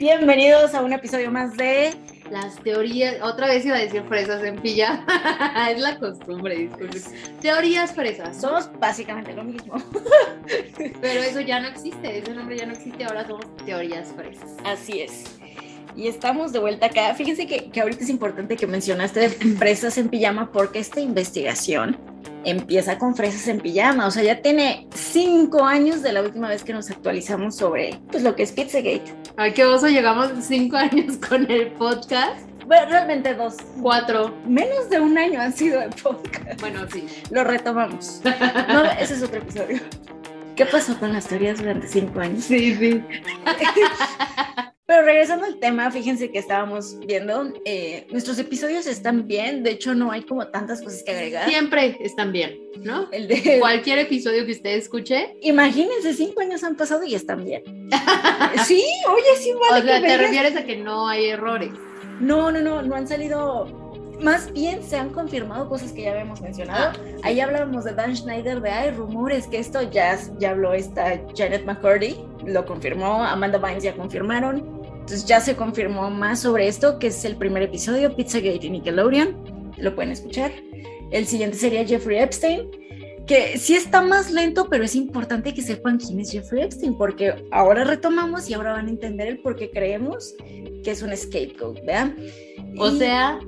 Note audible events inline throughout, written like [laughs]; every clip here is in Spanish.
Bienvenidos a un episodio más de las teorías, otra vez iba a decir fresas en pilla, [laughs] es la costumbre, disculpen. Teorías fresas. Somos básicamente lo mismo. [laughs] Pero eso ya no existe, ese nombre ya no existe, ahora somos teorías fresas. Así es. Y estamos de vuelta acá. Fíjense que, que ahorita es importante que mencionaste de fresas en pijama porque esta investigación empieza con fresas en pijama. O sea, ya tiene cinco años de la última vez que nos actualizamos sobre pues, lo que es Pizzagate. Ay, qué oso, llegamos cinco [laughs] años con el podcast. Bueno, realmente dos. Cuatro. Menos de un año han sido el podcast. Bueno, sí. Lo retomamos. No, ese es otro episodio. ¿Qué pasó con las teorías durante cinco años? Sí, sí. [laughs] Pero regresando al tema, fíjense que estábamos viendo, eh, nuestros episodios están bien, de hecho no hay como tantas cosas que agregar. Siempre están bien, ¿no? El de... [laughs] Cualquier episodio que usted escuche. Imagínense, cinco años han pasado y están bien. [laughs] sí, oye, sí, vale. O sea, te refieres a que no hay errores. No, no, no, no han salido más bien se han confirmado cosas que ya habíamos mencionado. Ah, Ahí hablábamos de Dan Schneider, de hay rumores que esto ya, ya habló esta Janet McCurdy, lo confirmó, Amanda Bynes ya confirmaron. Entonces ya se confirmó más sobre esto, que es el primer episodio, Pizzagate y Nickelodeon. Lo pueden escuchar. El siguiente sería Jeffrey Epstein, que sí está más lento, pero es importante que sepan quién es Jeffrey Epstein, porque ahora retomamos y ahora van a entender el por qué creemos que es un scapegoat, ¿vean? O sea,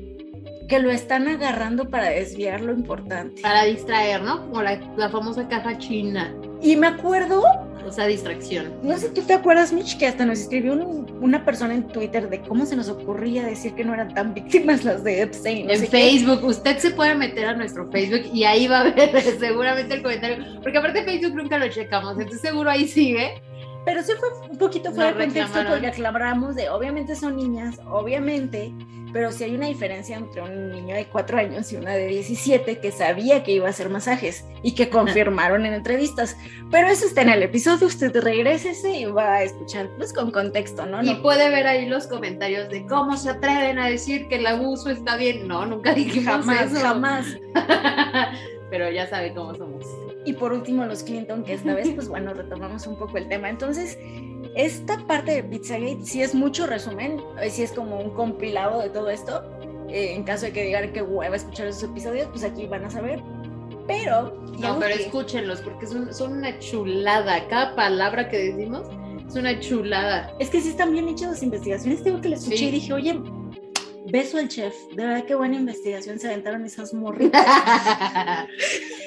que lo están agarrando para desviar lo importante. Para distraer, ¿no? Como la, la famosa caja china. Y me acuerdo o sea, distracción. No sé, ¿tú te acuerdas, Mitch, que hasta nos escribió una persona en Twitter de cómo se nos ocurría decir que no eran tan víctimas las de Epstein? en Facebook, usted se puede meter a nuestro Facebook y ahí va a ver [laughs] seguramente el comentario, porque aparte Facebook nunca lo checamos, entonces seguro ahí sigue. Pero sí fue un poquito fuera de contexto porque aclaramos de, obviamente son niñas, obviamente, pero sí hay una diferencia entre un niño de 4 años y una de 17 que sabía que iba a hacer masajes y que confirmaron en entrevistas. Pero eso está en el episodio, usted regrese y va a escuchar pues con contexto, ¿no? Y puede ver ahí los comentarios de cómo se atreven a decir que el abuso está bien. No, nunca dije jamás, jamás. [laughs] pero ya sabe cómo somos. Y por último los Clinton, que esta vez pues bueno, retomamos un poco el tema. Entonces, esta parte de Pizzagate sí es mucho resumen, eh, sí es como un compilado de todo esto. Eh, en caso de que digan que hueva escuchar esos episodios, pues aquí van a saber. Pero. No, pero escúchenlos porque son, son una chulada. Cada palabra que decimos es una chulada. Es que sí están bien hechas las investigaciones. Tengo que le escuché y dije, oye, beso al chef. De verdad, qué buena investigación se aventaron esas morritas. [laughs]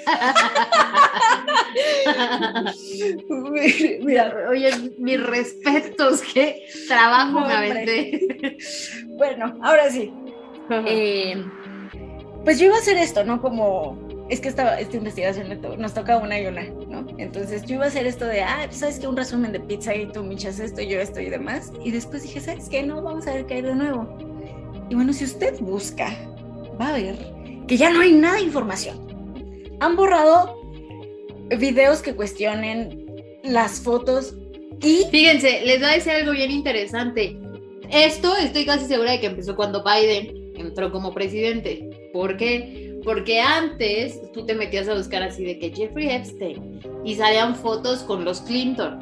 [laughs] [laughs] Mira, oye, mis respetos, qué trabajo me aventé. bueno, ahora sí. Eh, pues yo iba a hacer esto, ¿no? Como es que esta, esta investigación nos toca una y una, ¿no? Entonces yo iba a hacer esto de, ah, pues sabes que un resumen de pizza y tú michas esto, yo esto y demás. Y después dije, ¿sabes qué? No, vamos a ver qué hay de nuevo. Y bueno, si usted busca, va a ver que ya no hay nada de información. Han borrado videos que cuestionen las fotos y... Fíjense, les voy a decir algo bien interesante. Esto estoy casi segura de que empezó cuando Biden entró como presidente. ¿Por qué? Porque antes tú te metías a buscar así de que Jeffrey Epstein y salían fotos con los Clinton.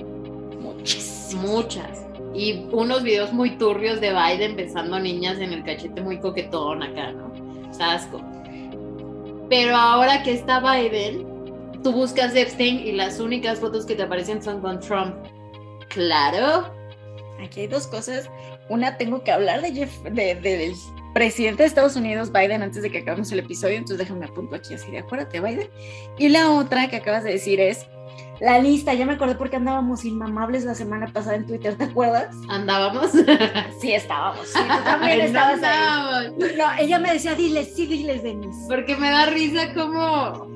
Muchas. Muchas. Y unos videos muy turbios de Biden besando niñas en el cachete muy coquetón acá, ¿no? Sasco. Pero ahora que está Biden, tú buscas Epstein y las únicas fotos que te aparecen son con Trump. Claro. Aquí hay dos cosas. Una, tengo que hablar de Jeff, de, del presidente de Estados Unidos, Biden, antes de que acabemos el episodio, entonces déjame apunto aquí así de acuérdate, Biden. Y la otra que acabas de decir es la lista, ya me acordé porque andábamos inmamables la semana pasada en Twitter, ¿te acuerdas? ¿Andábamos? [laughs] Sí, estábamos. Sí, tú [laughs] también estabas ahí. No, ella me decía, diles, sí, diles, Denise. Porque me da risa como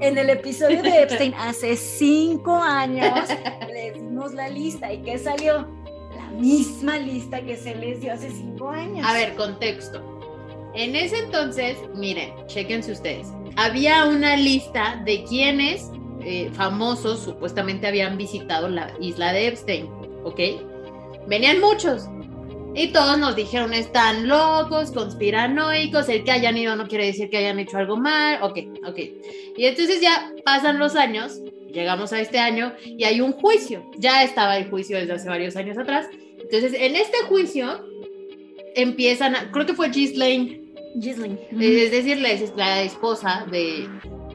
en el episodio de Epstein [laughs] hace cinco años le dimos la lista y ¿qué salió? La misma lista que se les dio hace cinco años. A ver, contexto. En ese entonces, miren, chequense ustedes. Había una lista de quienes eh, famosos supuestamente habían visitado la isla de Epstein, ¿ok? Venían muchos, y todos nos dijeron, están locos, conspiranoicos, el que hayan ido no quiere decir que hayan hecho algo mal, ok, ok. Y entonces ya pasan los años, llegamos a este año y hay un juicio, ya estaba el juicio desde hace varios años atrás, Entonces, en este juicio empiezan, a, creo que fue Ghislaine, Ghislaine. es decir, la, la esposa de,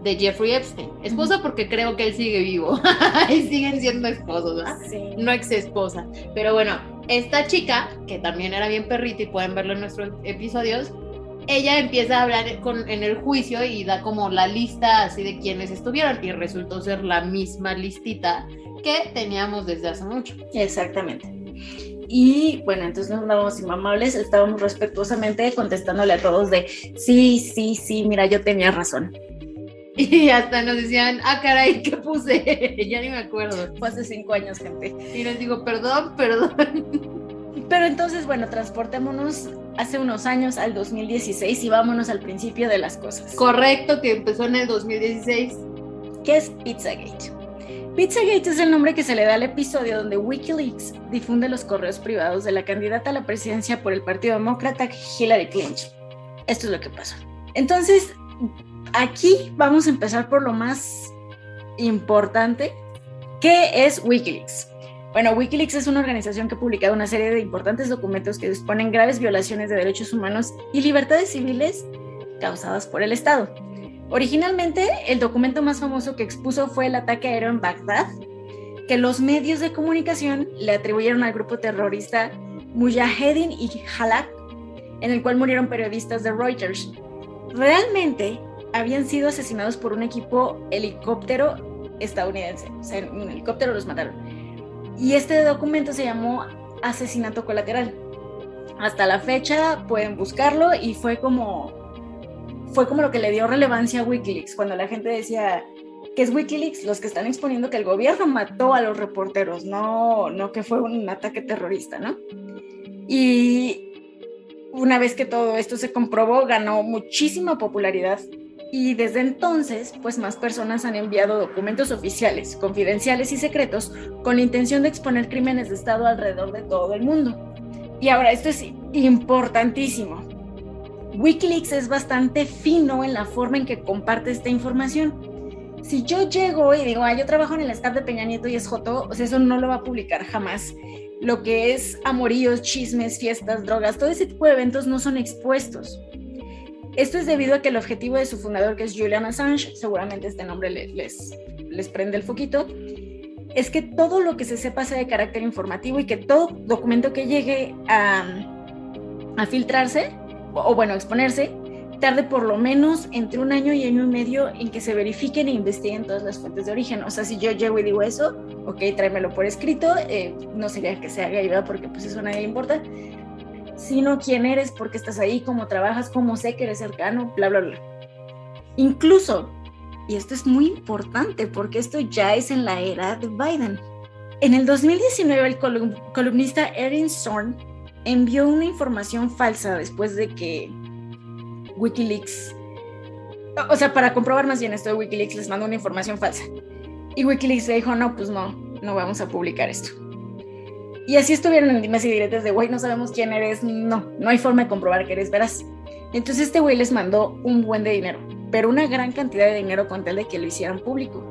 de Jeffrey Epstein. Esposa porque creo que él sigue vivo [laughs] y siguen siendo esposos, ¿verdad? Sí. No ex esposa. Pero bueno, esta chica, que también era bien perrita y pueden verlo en nuestros episodios, ella empieza a hablar con, en el juicio y da como la lista así de quienes estuvieron y resultó ser la misma listita que teníamos desde hace mucho. Exactamente. Y bueno, entonces nos dábamos inmamables, estábamos respetuosamente contestándole a todos de sí, sí, sí, mira, yo tenía razón. [laughs] Y hasta nos decían, ah, caray, ¿qué puse? [laughs] ya ni me acuerdo. Fue hace cinco años, gente. Y les digo, perdón, perdón. [laughs] Pero entonces, bueno, transportémonos hace unos años al 2016 y vámonos al principio de las cosas. Correcto, que empezó en el 2016. ¿Qué es Pizzagate? Pizzagate es el nombre que se le da al episodio donde Wikileaks difunde los correos privados de la candidata a la presidencia por el Partido Demócrata, Hillary Clinton. Esto es lo que pasó. Entonces, aquí vamos a empezar por lo más importante, ¿qué es Wikileaks? Bueno, Wikileaks es una organización que ha publicado una serie de importantes documentos que disponen graves violaciones de derechos humanos y libertades civiles causadas por el Estado. Originalmente, el documento más famoso que expuso fue el ataque aéreo en Bagdad, que los medios de comunicación le atribuyeron al grupo terrorista Mujahedin y Halak, en el cual murieron periodistas de Reuters. Realmente habían sido asesinados por un equipo helicóptero estadounidense, o sea, en un helicóptero los mataron. Y este documento se llamó Asesinato Colateral. Hasta la fecha pueden buscarlo y fue como fue como lo que le dio relevancia a Wikileaks cuando la gente decía que es Wikileaks los que están exponiendo que el gobierno mató a los reporteros, no no que fue un ataque terrorista, ¿no? Y una vez que todo esto se comprobó, ganó muchísima popularidad y desde entonces, pues más personas han enviado documentos oficiales, confidenciales y secretos con la intención de exponer crímenes de Estado alrededor de todo el mundo. Y ahora, esto es importantísimo. Wikileaks es bastante fino en la forma en que comparte esta información. Si yo llego y digo, ah, yo trabajo en el staff de Peña Nieto y es Joto, sea, eso no lo va a publicar jamás. Lo que es amoríos, chismes, fiestas, drogas, todo ese tipo de eventos no son expuestos. Esto es debido a que el objetivo de su fundador, que es Julian Assange, seguramente este nombre les, les prende el foquito, es que todo lo que se sepa sea de carácter informativo y que todo documento que llegue a, a filtrarse, o bueno, exponerse, tarde por lo menos entre un año y año y medio en que se verifiquen e investiguen todas las fuentes de origen. O sea, si yo llego y digo eso, ok, tráemelo por escrito, eh, no sería que se haga ayuda porque pues eso a nadie le importa, sino quién eres, por qué estás ahí, cómo trabajas, cómo sé que eres cercano, bla, bla, bla. Incluso, y esto es muy importante porque esto ya es en la era de Biden. En el 2019 el colum columnista Erin Zorn envió una información falsa después de que Wikileaks, o sea, para comprobar más bien esto de Wikileaks les mandó una información falsa. Y Wikileaks le dijo, no, pues no, no vamos a publicar esto. Y así estuvieron en dimes y diretes de, güey, no sabemos quién eres, no, no hay forma de comprobar que eres veraz. Entonces este güey les mandó un buen de dinero, pero una gran cantidad de dinero con tal de que lo hicieran público.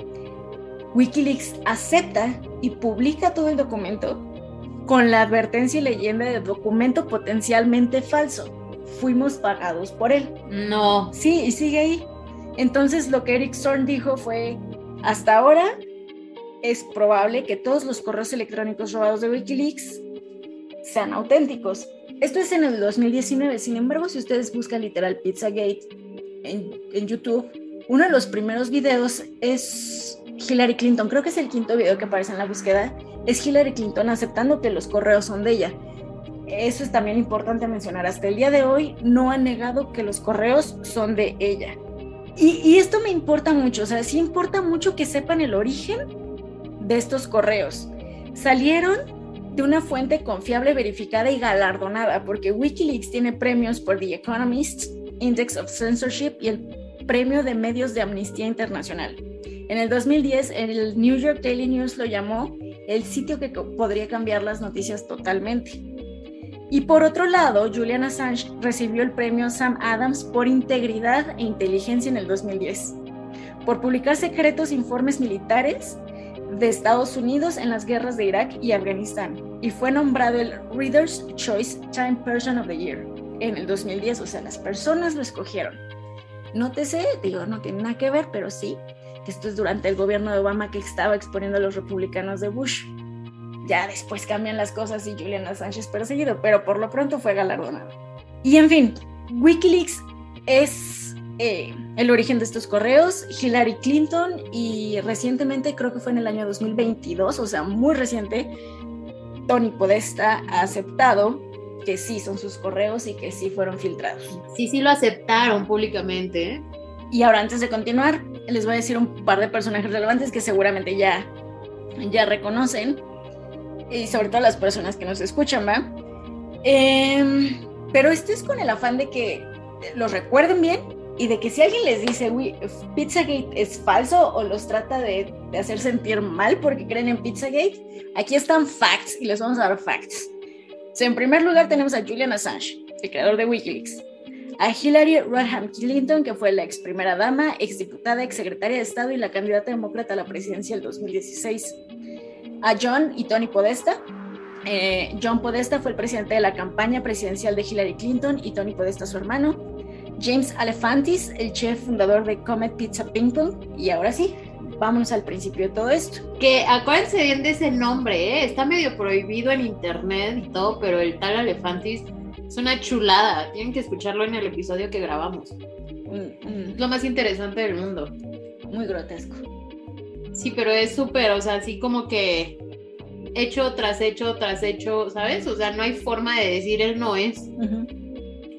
Wikileaks acepta y publica todo el documento con la advertencia y leyenda de documento potencialmente falso. Fuimos pagados por él. No. Sí, y sigue ahí. Entonces lo que Eric Zorn dijo fue, hasta ahora es probable que todos los correos electrónicos robados de Wikileaks sean auténticos. Esto es en el 2019, sin embargo, si ustedes buscan literal Pizzagate en, en YouTube, uno de los primeros videos es Hillary Clinton, creo que es el quinto video que aparece en la búsqueda, es Hillary Clinton aceptando que los correos son de ella. Eso es también importante mencionar. Hasta el día de hoy no ha negado que los correos son de ella. Y, y esto me importa mucho, o sea, sí importa mucho que sepan el origen de estos correos. Salieron de una fuente confiable, verificada y galardonada, porque Wikileaks tiene premios por The Economist, Index of Censorship y el Premio de Medios de Amnistía Internacional. En el 2010, el New York Daily News lo llamó el sitio que podría cambiar las noticias totalmente. Y por otro lado, Julian Assange recibió el premio Sam Adams por integridad e inteligencia en el 2010, por publicar secretos informes militares de Estados Unidos en las guerras de Irak y Afganistán. y fue nombrado el Reader's Choice Time Person of the Year en el 2010, o sea, las personas lo escogieron. Nótese, digo, no tiene nada que ver, pero sí, que esto es durante el gobierno de Obama que estaba exponiendo a los republicanos de Bush. Ya después cambian las cosas y Julian Assange es perseguido, pero por lo pronto fue galardonado. Y en fin, Wikileaks es eh, el origen de estos correos, Hillary Clinton y recientemente, creo que fue en el año 2022, o sea, muy reciente, Tony Podesta ha aceptado que sí son sus correos y que sí fueron filtrados. Sí, sí lo aceptaron públicamente. ¿eh? Y ahora antes de continuar, les voy a decir un par de personajes relevantes que seguramente ya, ya reconocen, y sobre todo las personas que nos escuchan, ¿va? Em, pero esto es con el afán de que los recuerden bien y de que si alguien les dice, uy, Pizzagate es falso o los trata de, hacer sentir mal porque creen en Pizzagate, aquí están facts y les vamos a dar facts. en primer lugar tenemos a Julian Assange, el creador de Wikileaks, a Hillary Rodham Clinton, que fue la ex primera dama, ex diputada, ex secretaria de Estado y la candidata demócrata a la presidencia del 2016, a John y Tony Podesta, eh, John Podesta fue el presidente de la campaña presidencial de Hillary Clinton y Tony Podesta su hermano. James Alefantis, el chef fundador de Comet Pizza Ping Pong. Y ahora sí, vámonos al principio de todo esto. Que acuérdense bien de ese nombre, ¿eh? está medio prohibido en internet y todo, pero el tal Alefantis es una chulada. Tienen que escucharlo en el episodio que grabamos. Mm, mm. Lo más interesante del mundo. Muy grotesco. Sí, pero es súper, o sea, así como que hecho tras hecho tras hecho, ¿sabes? O sea, no hay forma de decir él no es.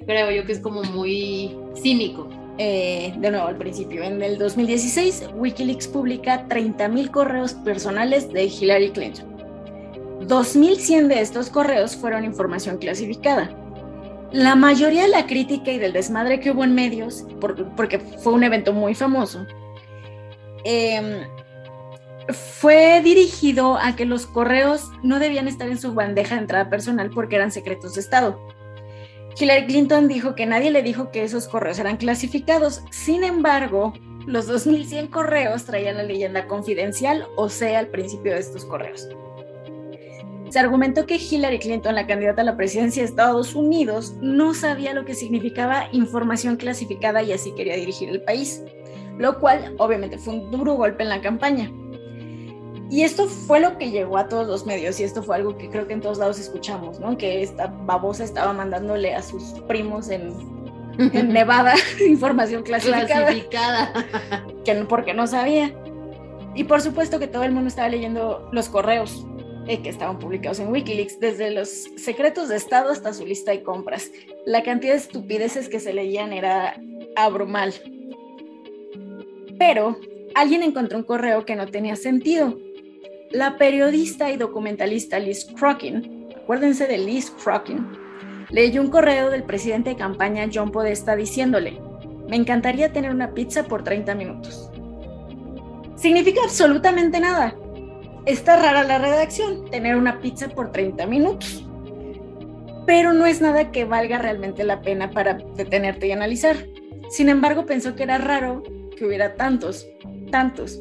Creo yo que es como muy cínico. Eh, de nuevo al principio, en el 2016 Wikileaks publica 30.000 correos personales de Hillary Clinton. 2.100 de estos correos fueron información clasificada. La mayoría de la crítica y del desmadre que hubo en medios, porque fue un evento muy famoso, eh, fue dirigido a que los correos no debían estar en su bandeja de entrada personal porque eran secretos de Estado. Hillary Clinton dijo que nadie le dijo que esos correos eran clasificados. Sin embargo, los 2100 correos traían la leyenda confidencial, o sea, al principio de estos correos. Se argumentó que Hillary Clinton, la candidata a la presidencia de Estados Unidos, no sabía lo que significaba información clasificada y así quería dirigir el país, lo cual obviamente fue un duro golpe en la campaña. Y esto fue lo que llegó a todos los medios y esto fue algo que creo que en todos lados escuchamos, ¿no? Que esta babosa estaba mandándole a sus primos en, Nevada [laughs] información clasificada. clasificada. que, porque no sabía. Y por supuesto que todo el mundo estaba leyendo los correos eh, que estaban publicados en Wikileaks, desde los secretos de Estado hasta su lista de compras. La cantidad de estupideces que se leían era abrumal. Pero alguien encontró un correo que no tenía sentido la periodista y documentalista Liz Crockin, acuérdense de Liz Crockin, leyó un correo del presidente de campaña John Podesta diciéndole, me encantaría tener una pizza por 30 minutos. Significa absolutamente nada. Está rara la redacción, tener una pizza por 30 minutos. Pero no es nada que valga realmente la pena para detenerte y analizar. Sin embargo, pensó que era raro que hubiera tantos, tantos,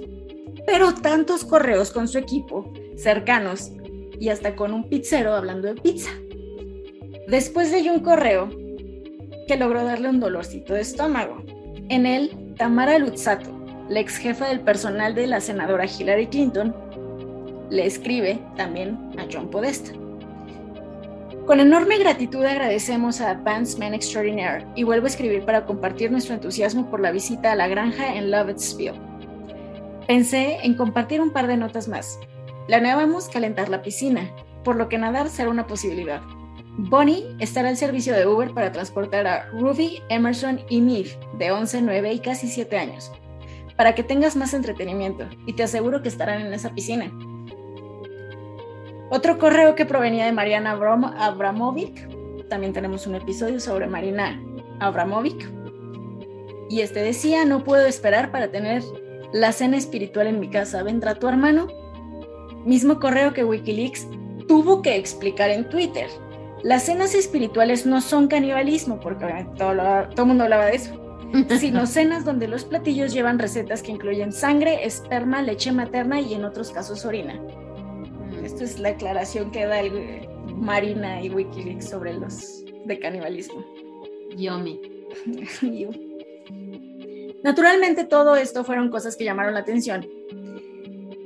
pero tantos correos con su equipo, cercanos y hasta con un pizzero hablando de pizza. Después leyó un correo que logró darle un dolorcito de estómago. En él, Tamara Luzzato, la ex jefa del personal de la senadora Hillary Clinton, le escribe también a John Podesta. Con enorme gratitud agradecemos a Advanced Man Extraordinaire y vuelvo a escribir para compartir nuestro entusiasmo por la visita a la granja en Lovettsville Pensé en compartir un par de notas más. Planeábamos calentar la piscina, por lo que nadar será una posibilidad. Bonnie estará al servicio de Uber para transportar a Ruby, Emerson y Miv, de 11, 9 y casi 7 años, para que tengas más entretenimiento, y te aseguro que estarán en esa piscina. Otro correo que provenía de Mariana Abramovic, también tenemos un episodio sobre Marina Abramovic, y este decía, no puedo esperar para tener la cena espiritual en mi casa, ¿vendrá tu hermano? Mismo correo que Wikileaks tuvo que explicar en Twitter. Las cenas espirituales no son canibalismo, porque todo, el mundo hablaba de eso, [laughs] sino cenas donde los platillos llevan recetas que incluyen sangre, esperma, leche materna y en otros casos orina. Esto es la aclaración que da el Marina y Wikileaks sobre los de canibalismo. Yomi. [laughs] Naturalmente todo esto fueron cosas que llamaron la atención.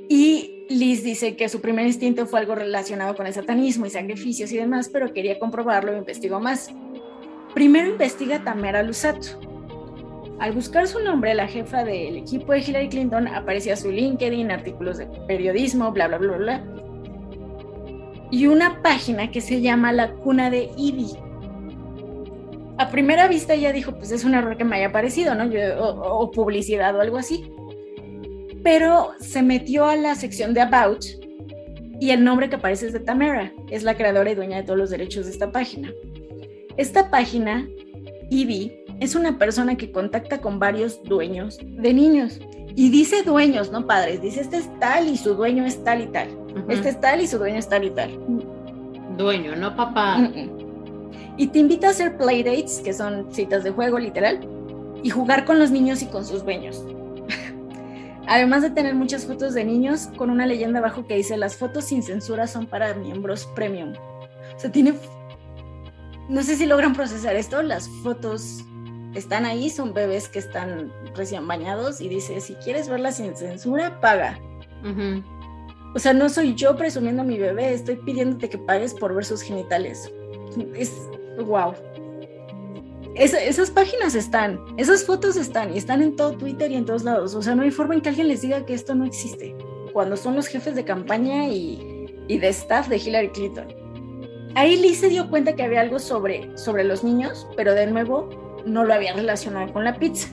Y Liz dice que su primer instinto fue algo relacionado con el satanismo y sacrificios y demás, pero quería comprobarlo e investigó más. Primero investiga Tamara Lusato. Al buscar su nombre, la jefa del equipo de Hillary Clinton aparecía su LinkedIn, artículos de periodismo, bla, bla, bla, bla. Y una página que se llama La Cuna de Ivy, a primera vista ella dijo, pues es un error que me haya parecido, ¿no? o, publicidad o algo así. Pero se metió a la sección de About y el nombre que aparece es de Tamara, es la creadora y dueña de todos los derechos de esta página. Esta página, Ivy, es una persona que contacta con varios dueños de niños. Y dice dueños, no padres, dice este es tal y su dueño es tal y tal. Este es tal y su dueño es tal y tal. Dueño, no papá y te invita a hacer playdates, que son citas de juego literal, y jugar con los niños y con sus dueños. [laughs] Además de tener muchas fotos de niños con una leyenda abajo que dice las fotos sin censura son para miembros premium. O sea, tiene... No sé si logran procesar esto, las fotos están ahí, son bebés que están recién bañados y dice, si quieres verlas sin censura, paga. O sea, no soy yo presumiendo a mi bebé, estoy pidiéndote que pagues por ver sus genitales. Es, wow. esas páginas están, esas fotos están y están en todo Twitter y en todos lados. O sea, no hay forma en que alguien les diga que esto no existe. Cuando son los jefes de campaña y, de staff de Hillary Clinton. Ahí Liz se dio cuenta que había algo sobre, sobre los niños, pero de nuevo no lo había relacionado con la pizza.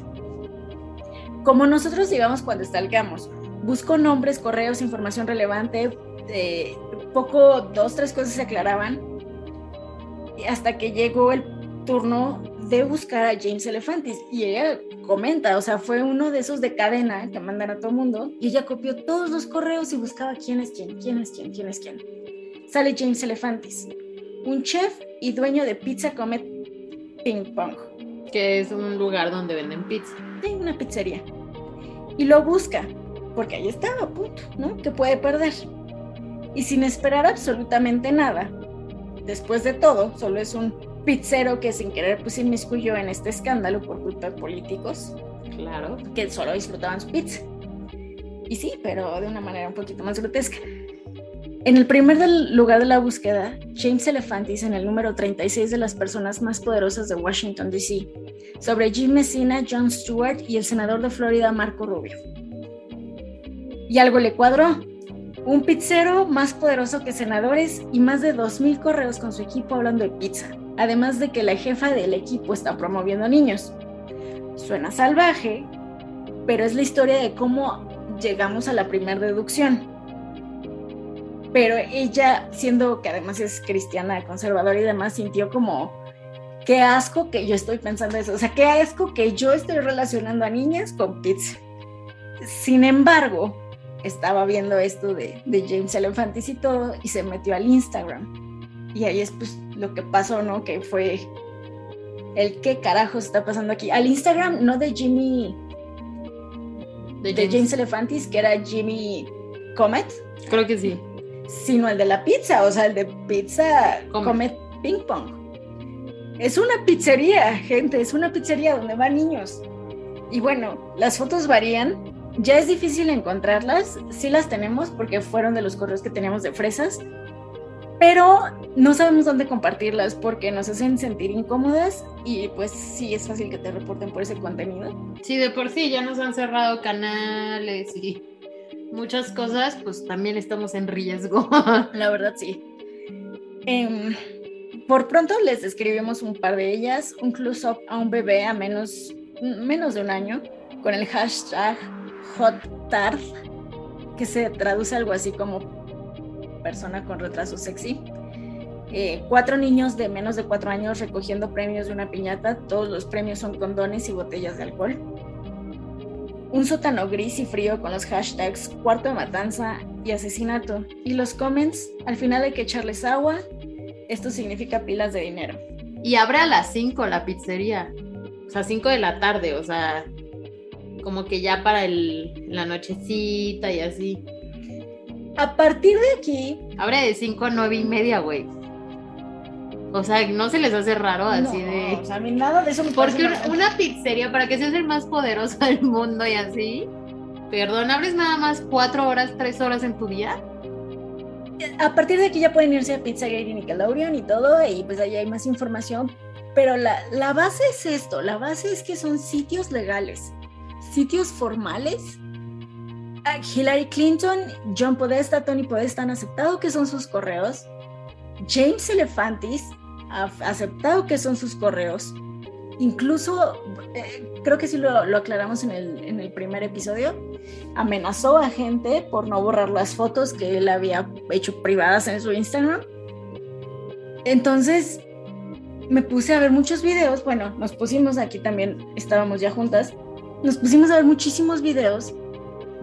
Como nosotros digamos cuando stalkeamos, busco nombres, correos, información relevante, de poco, dos, tres cosas se aclaraban hasta que llegó el turno de buscar a James Elefantis y ella comenta, o sea, fue uno de esos de cadena que mandan a todo mundo y ella copió todos los correos y buscaba quién es quién, quién es quién, quién es quién. Sale James Elefantis, un chef y dueño de Pizza Comet Ping Pong. Que es un lugar donde venden pizza. Sí, una pizzería. Y lo busca, porque ahí estaba, punto, ¿no? Que puede perder. Y sin esperar absolutamente nada, después de todo, solo es un pizzero que sin querer pues inmiscuyó en este escándalo por culpa de políticos. Claro. Que solo disfrutaban su pizza. Y sí, pero de una manera un poquito más grotesca. En el primer lugar de la búsqueda, James Elefantis en el número 36 de las personas más poderosas de Washington, D.C., sobre Jim Messina, John Stewart y el senador de Florida, Marco Rubio. Y algo le cuadró un pizzero más poderoso que senadores y más de 2.000 correos con su equipo hablando de pizza, además de que la jefa del equipo está promoviendo niños. Suena salvaje, pero es la historia de cómo llegamos a la primera deducción. Pero ella, siendo que además es cristiana, conservadora y demás, sintió como, qué asco que yo estoy pensando eso, o sea, qué asco que yo estoy relacionando a niñas con pizza. Sin embargo, estaba viendo esto de, James Elefantis y todo, y se metió al Instagram. Y ahí es pues lo que pasó, ¿no? Que fue el qué carajo está pasando aquí. Al Instagram, no de Jimmy, de James, Elefantis, que era Jimmy Comet. Creo que sí. Sino el de la pizza, o sea, el de pizza Comet, Ping Pong. Es una pizzería, gente, es una pizzería donde van niños. Y bueno, las fotos varían, ya es difícil encontrarlas, sí las tenemos porque fueron de los correos que teníamos de fresas, pero no sabemos dónde compartirlas porque nos hacen sentir incómodas y pues sí es fácil que te reporten por ese contenido. Sí, de por sí ya nos han cerrado canales y muchas cosas, pues también estamos en riesgo. [laughs] La verdad sí. Em, por pronto les escribimos un par de ellas, un close-up a un bebé a menos, menos de un año con el hashtag HotTard, que se traduce algo así como persona con retraso sexy. Eh, cuatro niños de menos de cuatro años recogiendo premios de una piñata. Todos los premios son condones y botellas de alcohol. Un sótano gris y frío con los hashtags cuarto de matanza y asesinato. Y los comments, al final hay que echarles agua. Esto significa pilas de dinero. Y abre a las 5 la pizzería. O sea, 5 de la tarde. O sea, como que ya para el, la nochecita y así. A partir de aquí. Abre de 5 a 9 y media, güey. O sea, no se les hace raro así de. O sea, a mí nada de eso me Porque una, una, pizzería, para que seas el más poderoso [laughs] del mundo y así. Perdón, ¿abres nada más cuatro horas, tres horas en tu día? A partir de aquí ya pueden irse a Pizzagate y Nickelodeon y todo, y pues ahí hay más información. Pero la, la base es esto: la base es que son sitios legales, sitios formales Hillary Clinton, John Podesta, Tony Podesta han aceptado que son sus correos. James Elefantis ha aceptado que son sus correos. Incluso, eh, creo que sí lo, aclaramos en el, primer episodio, amenazó a gente por no borrar las fotos que él había hecho privadas en su Instagram. Entonces, me puse a ver muchos videos, bueno, nos pusimos aquí también, estábamos ya juntas, nos pusimos a ver muchísimos videos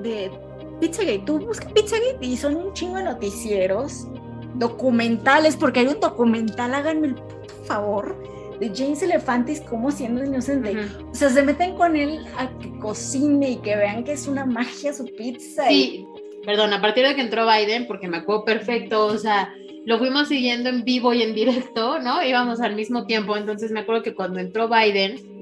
de Pizzagate. Tú buscas Pizzagate y son un chingo de noticieros, documentales, porque hay un documental, háganme el favor, de James Elefantis como siendo inocente. O sea, se meten con él a que cocine y que vean que es una magia su pizza. Sí, perdón, a partir de que entró Biden, porque me acuerdo perfecto, o sea, lo fuimos siguiendo en vivo y en directo, ¿no? Íbamos al mismo tiempo, entonces me acuerdo que cuando entró Biden,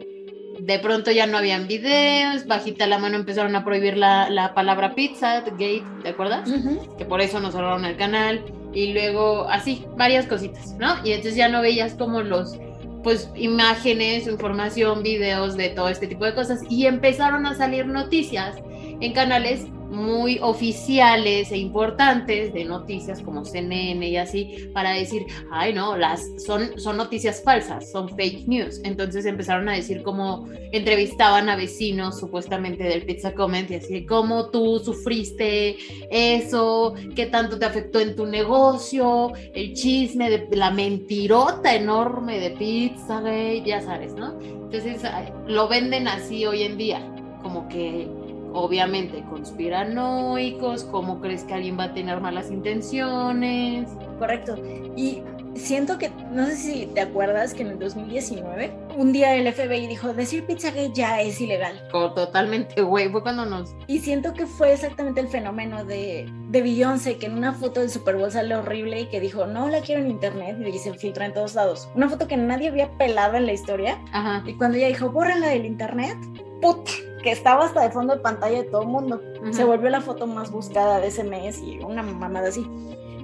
de pronto ya no habían videos, bajita la mano empezaron a prohibir la, palabra pizza, gate, ¿te acuerdas? Que por eso nos cerraron el canal y luego así, varias cositas, ¿no? Y entonces ya no veías como los, pues, imágenes, información, videos de todo este tipo de cosas y empezaron a salir noticias en canales muy oficiales e importantes de noticias como CNN y así para decir, ay no, las son, son noticias falsas, son fake news. Entonces empezaron a decir cómo entrevistaban a vecinos supuestamente del Pizza Comment y así, cómo tú sufriste eso, qué tanto te afectó en tu negocio, el chisme de la mentirota enorme de Pizza ya sabes, ¿no? Entonces lo venden así hoy en día, como que obviamente conspiranoicos, cómo crees que alguien va a tener malas intenciones. Correcto. Y siento que, no sé si te acuerdas que en el 2019, un día el FBI dijo, decir pizza gay ya es ilegal. totalmente, güey, fue cuando nos... Y siento que fue exactamente el fenómeno de, de Beyoncé, que en una foto del Super Bowl sale horrible y que dijo, no la quiero en internet y se filtra en todos lados. Una foto que nadie había pelado en la historia. Ajá. Y cuando ella dijo, bórrala del internet, ¡put! Que estaba hasta de fondo de pantalla de todo el mundo. Se volvió la foto más buscada de ese mes y una mamada así.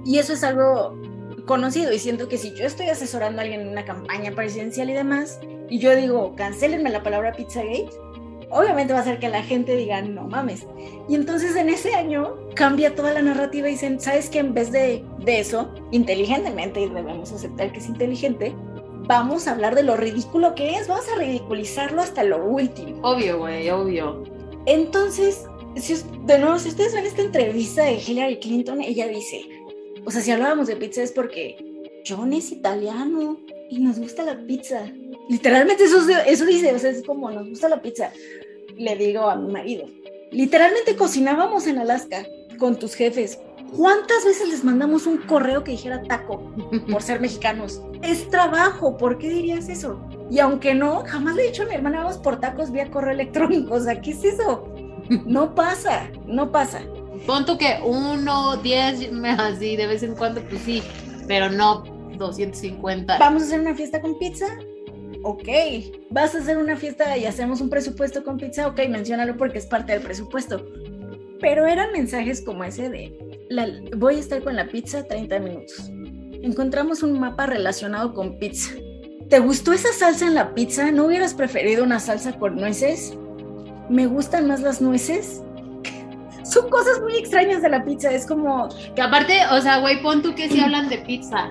Y eso es algo conocido y siento que si yo estoy asesorando a alguien en una campaña presidencial y demás, y yo digo, cancelenme la palabra Pizzagate, obviamente va a hacer que la gente diga, no mames. Y entonces en ese año cambia toda la narrativa y dicen, ¿sabes que En vez de, de eso, inteligentemente, y debemos aceptar que es inteligente, vamos a hablar de lo ridículo que es, vamos a ridiculizarlo hasta lo último. Obvio, güey, obvio. Entonces, si, de nuevo, si ustedes ven esta entrevista de Hillary Clinton, ella dice, o sea, si hablábamos de pizza es porque John es italiano y nos gusta la pizza. Literalmente eso, eso dice, o sea, es como nos gusta la pizza. Le digo a mi marido, literalmente cocinábamos en Alaska con tus jefes ¿Cuántas veces les mandamos un correo que dijera taco por ser mexicanos? Es trabajo, ¿por qué dirías eso? Y aunque no, jamás le he dicho a mi hermana, vamos por tacos vía correo electrónico. O sea, ¿qué es eso? No pasa, no pasa. Pon que uno, diez, así de vez en cuando, pues sí, pero no 250. ¿Vamos a hacer una fiesta con pizza? Ok. ¿Vas a hacer una fiesta y hacemos un presupuesto con pizza? Ok, menciónalo porque es parte del presupuesto. Pero eran mensajes como ese de, voy a estar con la pizza 30 minutos. Encontramos un mapa relacionado con pizza. ¿Te gustó esa salsa en la pizza? ¿No hubieras preferido una salsa con nueces? ¿Me gustan más las nueces? [laughs] Son cosas muy extrañas de la pizza, es como... Que aparte, o sea, güey, pon tú que si hablan de pizza.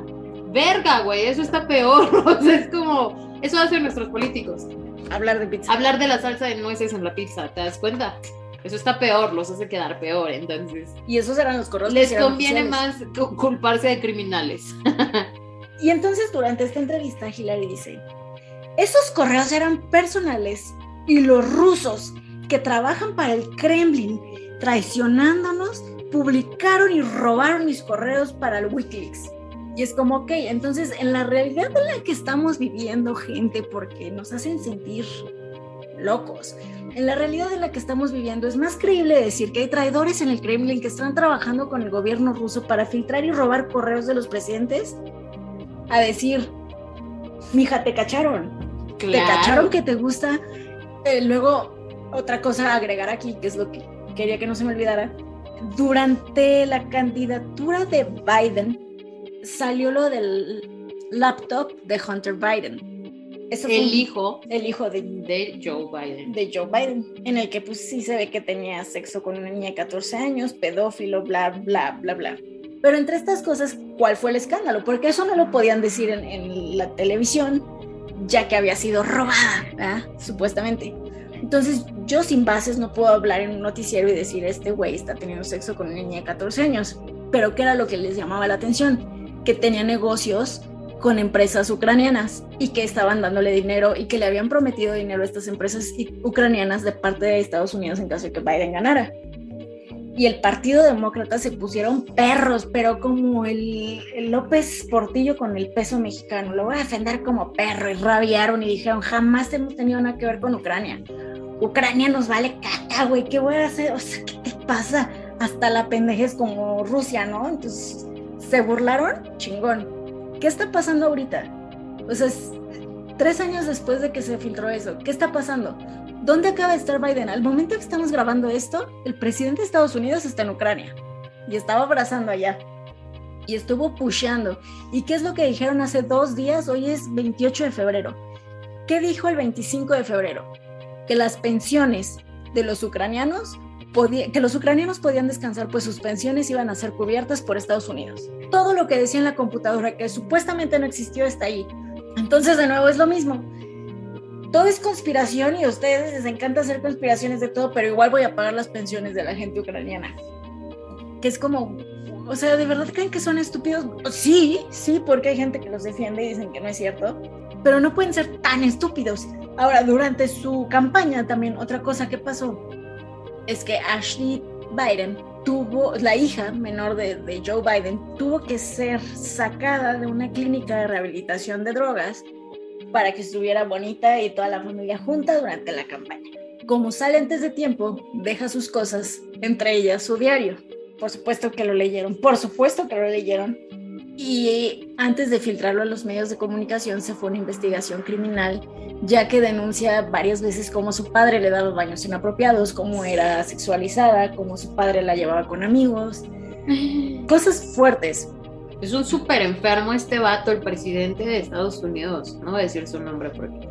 Verga, güey, eso está peor. [laughs] O sea, es como... Eso hacen nuestros políticos. Hablar de pizza. Hablar de la salsa de nueces en la pizza, ¿te das cuenta? Eso está peor, los hace quedar peor, entonces. Y esos eran los correos. Les conviene más culparse de criminales. [laughs] y entonces durante esta entrevista Hillary dice, esos correos eran personales y los rusos que trabajan para el Kremlin traicionándonos publicaron y robaron mis correos para el Wikileaks. Y es como, ok, entonces en la realidad en la que estamos viviendo, gente, porque nos hacen sentir locos, en la realidad en la que estamos viviendo es más creíble decir que hay traidores en el Kremlin que están trabajando con el gobierno ruso para filtrar y robar correos de los presidentes a decir, mija, te cacharon. Te cacharon que te gusta. Eh, luego, otra cosa a agregar aquí, que es lo que quería que no se me olvidara. Durante la candidatura de Biden, salió lo del laptop de Hunter Biden. El hijo. El hijo de, de, Joe Biden. De Joe Biden, en el que pues sí se ve que tenía sexo con una niña de 14 años, pedófilo, bla, bla, bla, bla. Pero entre estas cosas, ¿cuál fue el escándalo? Porque eso no lo podían decir en, en la televisión, ya que había sido robada, supuestamente. Entonces, yo sin bases no puedo hablar en un noticiero y decir, este güey está teniendo sexo con una niña de 14 años. Pero ¿qué era lo que les llamaba la atención? Que tenía negocios con empresas ucranianas y que estaban dándole dinero y que le habían prometido dinero a estas empresas ucranianas de parte de Estados Unidos en caso de que Biden ganara. Y el Partido Demócrata se pusieron perros, pero como el, López Portillo con el peso mexicano, lo voy a defender como perro y rabiaron y dijeron, jamás hemos tenido nada que ver con Ucrania. Ucrania nos vale caca, güey, ¿qué voy a hacer? O sea, ¿qué te pasa? Hasta la pendejez como Rusia, ¿no? Entonces, ¿se burlaron? Chingón ¿Qué está pasando ahorita? O sea, tres años después de que se filtró eso, ¿qué está pasando? ¿Dónde acaba de estar Biden? Al momento que estamos grabando esto, el presidente de Estados Unidos está en Ucrania y estaba abrazando allá y estuvo pusheando. ¿Y qué es lo que dijeron hace dos días? Hoy es 28 de febrero. ¿Qué dijo el 25 de febrero? Que las pensiones de los ucranianos que los ucranianos podían descansar pues sus pensiones iban a ser cubiertas por Estados Unidos. Todo lo que decía en la computadora que supuestamente no existió está ahí. Entonces de nuevo es lo mismo. Todo es conspiración y a ustedes les encanta hacer conspiraciones de todo, pero igual voy a pagar las pensiones de la gente ucraniana. Que es como, o sea, ¿de verdad creen que son estúpidos? Sí, sí, porque hay gente que los defiende y dicen que no es cierto, pero no pueden ser tan estúpidos. Ahora, durante su campaña también, otra cosa que pasó es que Ashley Biden tuvo, la hija menor de, Joe Biden, tuvo que ser sacada de una clínica de rehabilitación de drogas para que estuviera bonita y toda la familia junta durante la campaña. Como sale antes de tiempo, deja sus cosas, entre ellas su diario. Por supuesto que lo leyeron, por supuesto que lo leyeron. Y antes de filtrarlo a los medios de comunicación se fue una investigación criminal, ya que denuncia varias veces cómo su padre le daba baños inapropiados, cómo era sexualizada, cómo su padre la llevaba con amigos. [laughs] Cosas fuertes. Es un súper enfermo este vato, el presidente de Estados Unidos. No voy a decir su nombre porque...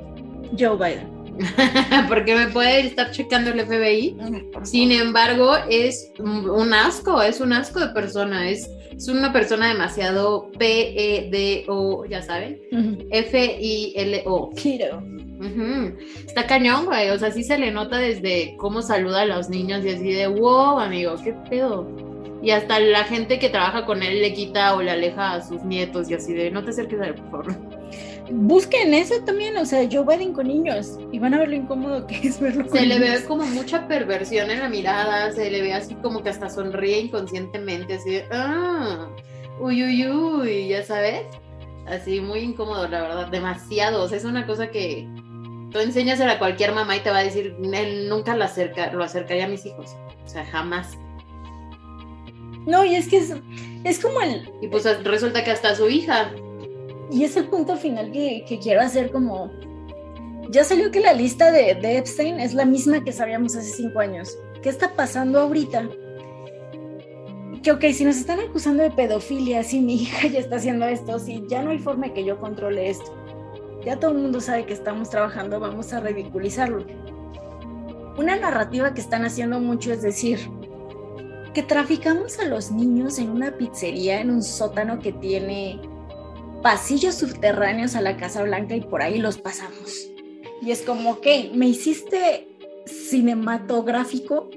Joe Biden. [laughs] porque me puede estar checando el FBI. Sin embargo, es un asco, es un asco de persona, es es una persona demasiado P-E-D-O, ya saben, F-I-L-O. Está cañón, güey. O sea, sí se le nota desde cómo saluda a los niños y así de, wow, amigo, qué pedo. Y hasta la gente que trabaja con él le quita o le aleja a sus nietos y así de, no te acerques a él, por favor busquen eso también, o sea, yo Biden con niños y van a ver lo incómodo que es verlo con Se le ve como mucha perversión en la mirada, se le ve así como que hasta sonríe inconscientemente, así de, ah, uy, uy, uy, ya sabes, así muy incómodo, la verdad, demasiado, o sea, es una cosa que tú enseñas a cualquier mamá y te va a decir, él nunca lo, acerca, lo acercaría a mis hijos, o sea, jamás. No, y es que es, es como el... Y pues resulta que hasta su hija y es el punto final que, quiero hacer como... Ya salió que la lista de, Epstein es la misma que sabíamos hace cinco años. ¿Qué está pasando ahorita? Que, ok, si nos están acusando de pedofilia, si mi hija ya está haciendo esto, si ya no hay forma de que yo controle esto, ya todo el mundo sabe que estamos trabajando, vamos a ridiculizarlo. Una narrativa que están haciendo mucho es decir, que traficamos a los niños en una pizzería, en un sótano que tiene pasillos subterráneos a la Casa Blanca y por ahí los pasamos. Y es como, ok, me hiciste cinematográfico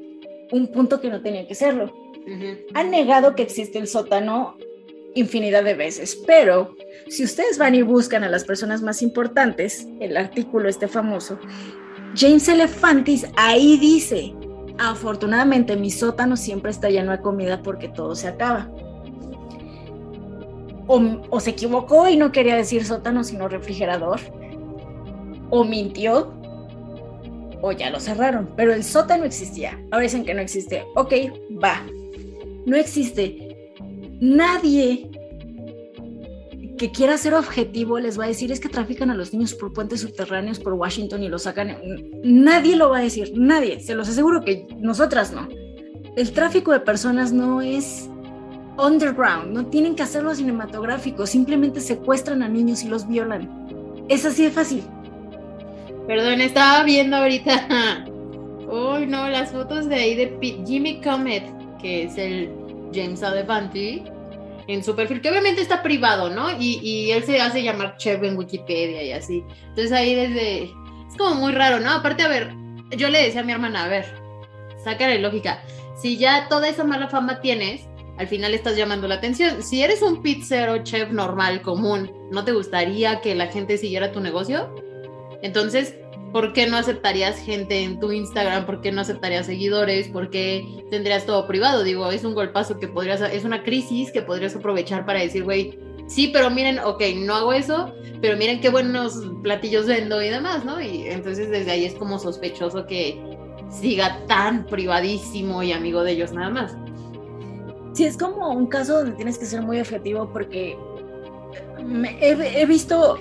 un punto que no tenía que serlo. Han negado que existe el sótano infinidad de veces, pero si ustedes van y buscan a las personas más importantes, el artículo este famoso, James Elefantis ahí dice, afortunadamente mi sótano siempre está lleno de comida porque todo se acaba o, se equivocó y no quería decir sótano sino refrigerador, o mintió, o ya lo cerraron, pero el sótano existía. Ahora dicen que no existe. Ok, va. No existe. Nadie que quiera ser objetivo les va a decir es que trafican a los niños por puentes subterráneos por Washington y los sacan. Nadie lo va a decir, nadie. Se los aseguro que nosotras no. El tráfico de personas no es underground, no tienen que hacerlo cinematográfico, simplemente secuestran a niños y los violan. Es así de fácil. Perdón, estaba viendo ahorita. [laughs] Uy, no, las fotos de ahí de Jimmy Comet, que es el James Alevanti, en su perfil, que obviamente está privado, ¿no? Y, y él se hace llamar chef en Wikipedia y así. Entonces ahí desde. Es como muy raro, ¿no? Aparte, a ver, yo le decía a mi hermana, a ver, sácale lógica. Si ya toda esa mala fama tienes, al final estás llamando la atención. Si eres un pizzero, chef normal, común, ¿no te gustaría que la gente siguiera tu negocio? Entonces, ¿por qué no aceptarías gente en tu Instagram? ¿Por qué no aceptarías seguidores? ¿Por qué tendrías todo privado? Digo, es un golpazo que podrías, es una crisis que podrías aprovechar para decir, güey, sí, pero miren, ok, no hago eso, pero miren qué buenos platillos vendo y demás, ¿no? Y entonces desde ahí es como sospechoso que siga tan privadísimo y amigo de ellos nada más. Sí, es como un caso donde tienes que ser muy objetivo porque he, visto,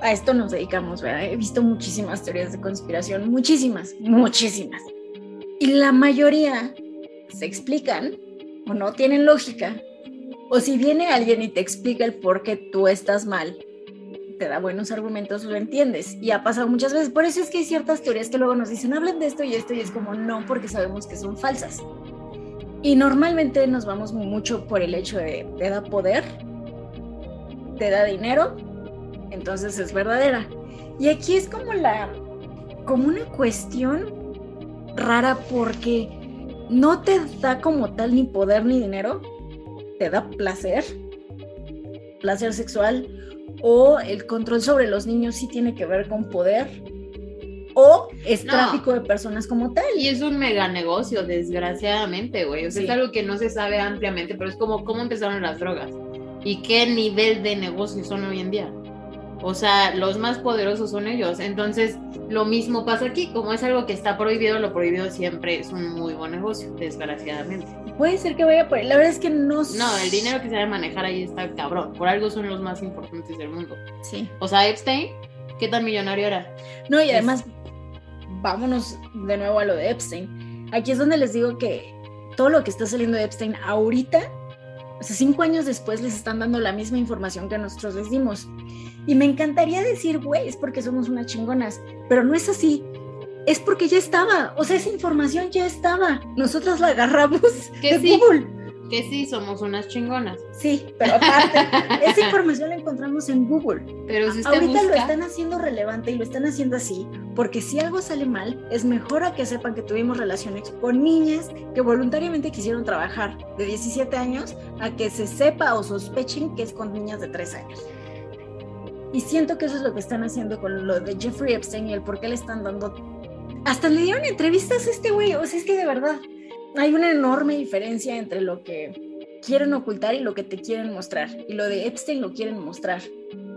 a esto nos dedicamos, ¿verdad? He visto muchísimas teorías de conspiración, muchísimas, muchísimas. Y la mayoría se explican o no tienen lógica. O si viene alguien y te explica el por qué tú estás mal, te da buenos argumentos, lo entiendes. Y ha pasado muchas veces. Por eso es que hay ciertas teorías que luego nos dicen, hablen de esto y esto, y es como no, porque sabemos que son falsas. Y normalmente nos vamos mucho por el hecho de te da poder te da dinero, entonces es verdadera. Y aquí es como la, como una cuestión rara porque no te da como tal ni poder ni dinero, te da placer, placer sexual, o el control sobre los niños sí tiene que ver con poder, o es tráfico de personas como tal. Y es un mega negocio, desgraciadamente, güey. O sea, es algo que no se sabe ampliamente, pero es como cómo empezaron las drogas y qué nivel de negocio son hoy en día. O sea, los más poderosos son ellos. Entonces, lo mismo pasa aquí. Como es algo que está prohibido, lo prohibido siempre es un muy buen negocio, desgraciadamente. Puede ser que vaya por ahí. La verdad es que no. No, el dinero que se debe manejar ahí está cabrón. Por algo son los más importantes del mundo. Sí. O sea, Epstein, ¿qué tan millonario era? No, y además, vámonos de nuevo a lo de Epstein. Aquí es donde les digo que todo lo que está saliendo de Epstein ahorita o sea, cinco años después les están dando la misma información que nosotros les dimos. Y me encantaría decir, güey, es porque somos unas chingonas, pero no es así. Es porque ya estaba, o sea, esa información ya estaba. Nosotros la agarramos de Google que sí somos unas chingonas. Sí, pero aparte, esa información la encontramos en Google. Pero si Ahorita lo están haciendo relevante y lo están haciendo así, porque si algo sale mal, es mejor a que sepan que tuvimos relaciones con niñas que voluntariamente quisieron trabajar de 17 años, a que se sepa o sospechen que es con niñas de 3 años. Y siento que eso es lo que están haciendo con lo de Jeffrey Epstein y el por qué le están dando. Hasta le dieron entrevistas a este güey, o sea, es que de verdad hay una enorme diferencia entre lo que quieren ocultar y lo que te quieren mostrar. Y lo de Epstein lo quieren mostrar.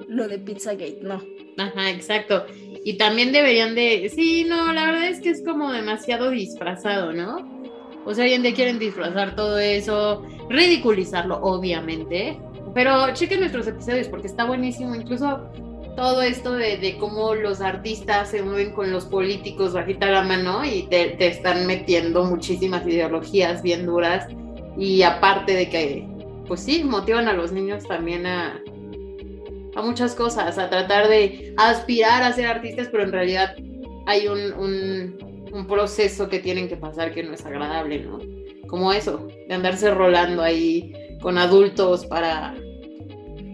Lo de Pizzagate, no. Ajá, exacto. Y también deberían de... Sí, no, la verdad es que es como demasiado disfrazado, ¿no? O sea, hoy en día quieren disfrazar todo eso, ridiculizarlo, obviamente. Pero chequen nuestros episodios porque está buenísimo. Incluso todo esto de, cómo los artistas se mueven con los políticos bajita la mano y te, están metiendo muchísimas ideologías bien duras y aparte de que, pues sí, motivan a los niños también a, a muchas cosas, a tratar de aspirar a ser artistas, pero en realidad hay un, un, proceso que tienen que pasar que no es agradable, ¿no? Como eso, de andarse rolando ahí con adultos para,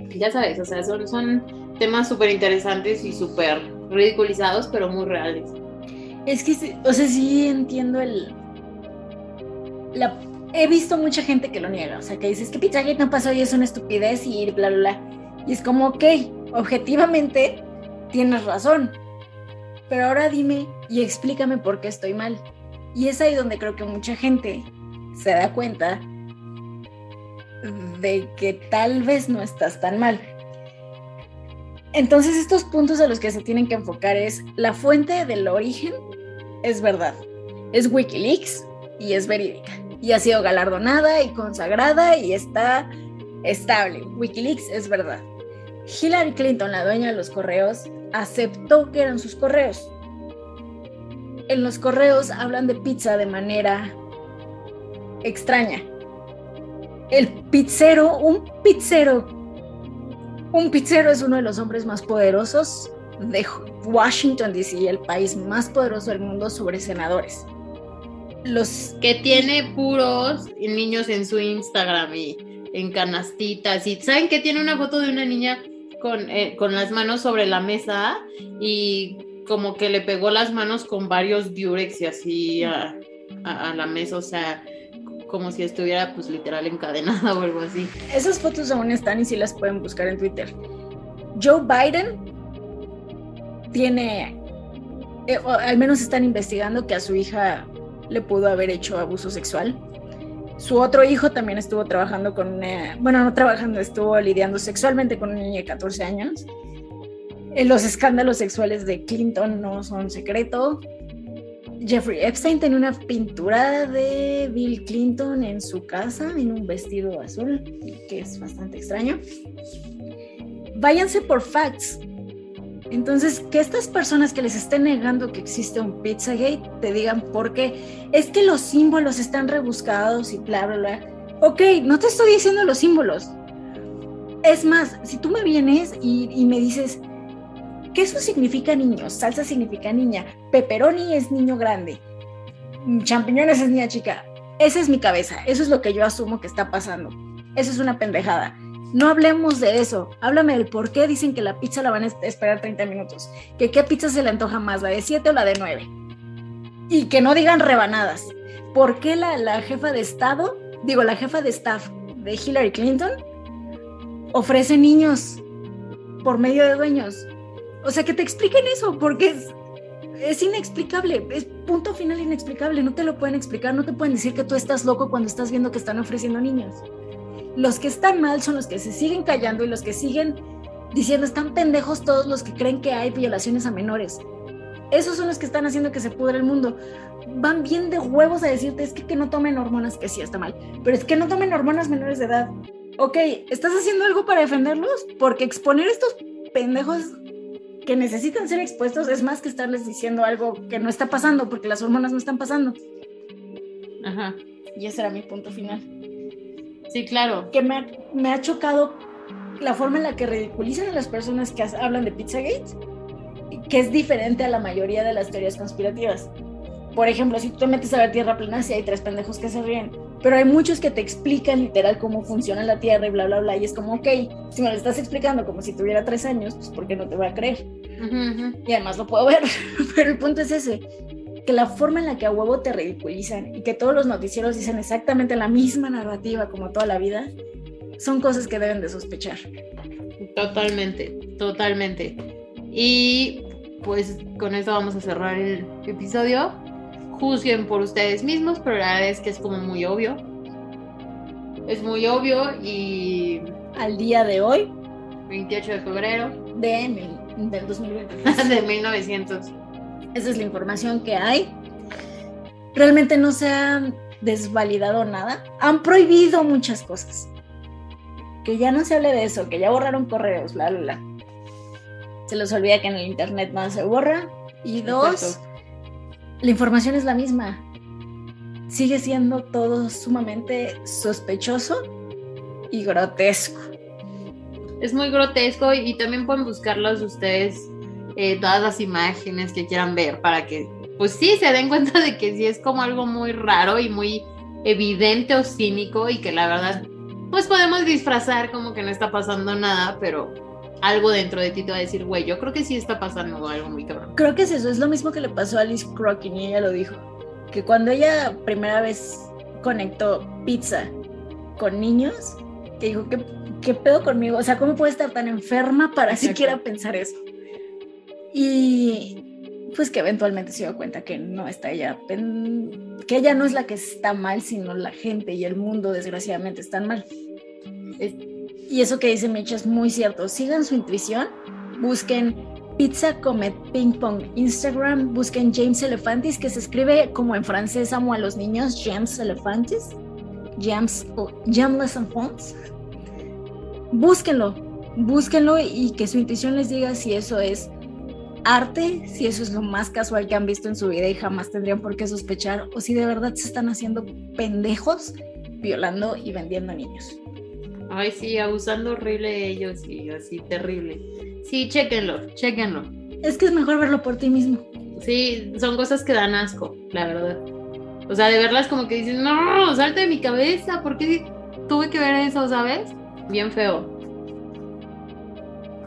ya sabes, o sea, son temas súper interesantes y súper ridiculizados, pero muy reales. Es que, o sea, sí entiendo el... La, he visto mucha gente que lo niega, o sea, que dice, es que Pizzagate no pasó y es una estupidez y bla, bla, bla. Y es como, ok, objetivamente tienes razón, pero ahora dime y explícame por qué estoy mal. Y es ahí donde creo que mucha gente se da cuenta de que tal vez no estás tan mal. Entonces estos puntos a los que se tienen que enfocar es la fuente del origen es verdad. Es Wikileaks y es verídica. Y ha sido galardonada y consagrada y está estable. Wikileaks es verdad. Hillary Clinton, la dueña de los correos, aceptó que eran sus correos. En los correos hablan de pizza de manera extraña. El pizzero, un pizzero, un pizzero es uno de los hombres más poderosos de Washington, D.C., el país más poderoso del mundo sobre senadores. Los que tiene puros niños en su Instagram y en canastitas. Y saben que tiene una foto de una niña con, eh, con las manos sobre la mesa y como que le pegó las manos con varios diurex y así a, a, la mesa, o sea, como si estuviera pues literal encadenada o algo así. Esas fotos aún están y sí las pueden buscar en Twitter. Joe Biden tiene, eh, al menos están investigando que a su hija le pudo haber hecho abuso sexual. Su otro hijo también estuvo trabajando con una, bueno, no trabajando, estuvo lidiando sexualmente con una niña de 14 años. Eh, los escándalos sexuales de Clinton no son secreto. Jeffrey Epstein tenía una pintura de Bill Clinton en su casa en un vestido azul, que es bastante extraño. Váyanse por facts. Entonces, que estas personas que les estén negando que existe un Pizzagate te digan por qué. Es que los símbolos están rebuscados y bla, bla, bla. Ok, no te estoy diciendo los símbolos. Es más, si tú me vienes y, me dices, ¿qué eso significa niño? Salsa significa niña. Pepperoni es niño grande. Champiñones es niña chica. Esa es mi cabeza. Eso es lo que yo asumo que está pasando. Eso es una pendejada. No hablemos de eso. Háblame del por qué dicen que la pizza la van a esperar 30 minutos. Que qué pizza se le antoja más, la de 7 o la de 9. Y que no digan rebanadas. ¿Por qué la, la jefa de Estado, digo, la jefa de staff de Hillary Clinton, ofrece niños por medio de dueños? O sea, que te expliquen eso, porque es, es inexplicable, es punto final inexplicable, no te lo pueden explicar, no te pueden decir que tú estás loco cuando estás viendo que están ofreciendo niños. Los que están mal son los que se siguen callando y los que siguen diciendo están pendejos todos los que creen que hay violaciones a menores. Esos son los que están haciendo que se pudra el mundo. Van bien de huevos a decirte es que, que no tomen hormonas, que sí está mal, pero es que no tomen hormonas menores de edad. Ok, ¿estás haciendo algo para defenderlos? Porque exponer estos pendejos que necesitan ser expuestos es más que estarles diciendo algo que no está pasando porque las hormonas no están pasando. Ajá. Y ese era mi punto final. Sí, claro. Que me ha, me ha chocado la forma en la que ridiculizan a las personas que hablan de Pizzagate, que es diferente a la mayoría de las teorías conspirativas. Por ejemplo, si tú te metes a ver Tierra plana, sí hay tres pendejos que se ríen, pero hay muchos que te explican literal cómo funciona la Tierra y bla, bla, bla, y es como, ok, si me lo estás explicando como si tuviera tres años, pues ¿por qué no te voy a creer? Y además lo puedo ver, [laughs] pero el punto es ese, que la forma en la que a huevo te ridiculizan y que todos los noticieros dicen exactamente la misma narrativa como toda la vida, son cosas que deben de sospechar. Totalmente, totalmente. Y pues con esto vamos a cerrar el episodio. Juzguen por ustedes mismos, pero la verdad es que es como muy obvio. Es muy obvio y... Al día de hoy. 28 de febrero. De, del 2020. [laughs] de 1900 esa es la información que hay. Realmente no se ha desvalidado nada. Han prohibido muchas cosas. Que ya no se hable de eso, que ya borraron correos, bla, bla, bla. Se les olvida que en el internet nada se borra. Y dos, la información es la misma. Sigue siendo todo sumamente sospechoso y grotesco. Es muy grotesco y también pueden buscarlos ustedes eh, todas las imágenes que quieran ver para que, pues sí, se den [laughs] cuenta de que sí es como algo muy raro y muy evidente o cínico y que la verdad, pues podemos disfrazar como que no está pasando nada, pero algo dentro de ti te va a decir, güey, yo creo que sí está pasando algo muy cabrón. Creo que es eso, es lo mismo que le pasó a Alice Crokin y ella lo dijo, que cuando ella primera vez conectó pizza con niños, que dijo, ¿qué, qué pedo conmigo? O sea, ¿cómo puede estar tan enferma para siquiera pensar eso? Y pues que eventualmente se dio cuenta que no está ella, que ella no es la que está mal, sino la gente y el mundo desgraciadamente están mal. Y eso que dice Mitch es muy cierto. Sigan su intuición, busquen Pizza Comet Ping Pong. Instagram, busquen James Elefantis, que se escribe como en francés amo a los niños, James Elefantis. James, James Enfants. Búsquenlo, búsquenlo y que su intuición les diga si eso es arte, si eso es lo más casual que han visto en su vida y jamás tendrían por qué sospechar, o si de verdad se están haciendo pendejos violando y vendiendo niños. Ay, sí, abusando horrible de ellos y así terrible. Sí, chéquenlo, chéquenlo. Es que es mejor verlo por ti mismo. Sí, son cosas que dan asco, la verdad. O sea, de verlas como que dices, no, salte de mi cabeza, ¿por qué tuve que ver eso, sabes? Bien feo.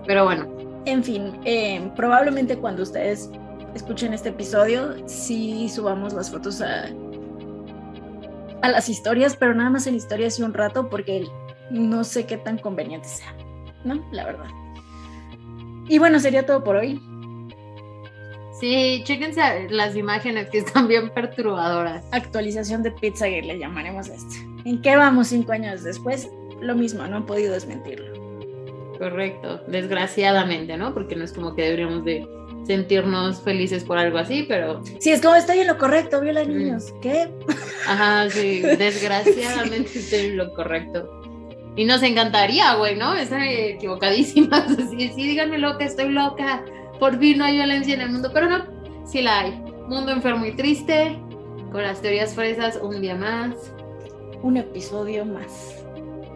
Pero bueno. En fin, eh, probablemente cuando ustedes escuchen este episodio, sí subamos las fotos a, a las historias, pero nada más en historias y un rato, porque no sé qué tan conveniente sea, ¿no? La verdad. Y bueno, sería todo por hoy. Sí, chéquense las imágenes que están bien perturbadoras. Actualización de Pizzagate le llamaremos a esto. ¿En qué vamos cinco años después? Lo mismo, no han podido desmentirlo. Correcto, desgraciadamente, ¿no? Porque no es como que deberíamos de sentirnos felices por algo así, pero... Sí, es como estoy en lo correcto, viola mm. niños, ¿qué? Ajá, sí, [laughs] desgraciadamente estoy en lo correcto. Y nos encantaría, güey, ¿no? Están equivocadísimas. [laughs] Sí, sí, díganme loca, estoy loca. Por fin no hay violencia en el mundo, pero no, sí la hay. Mundo enfermo y triste, con las teorías fresas, un día más. Un episodio más.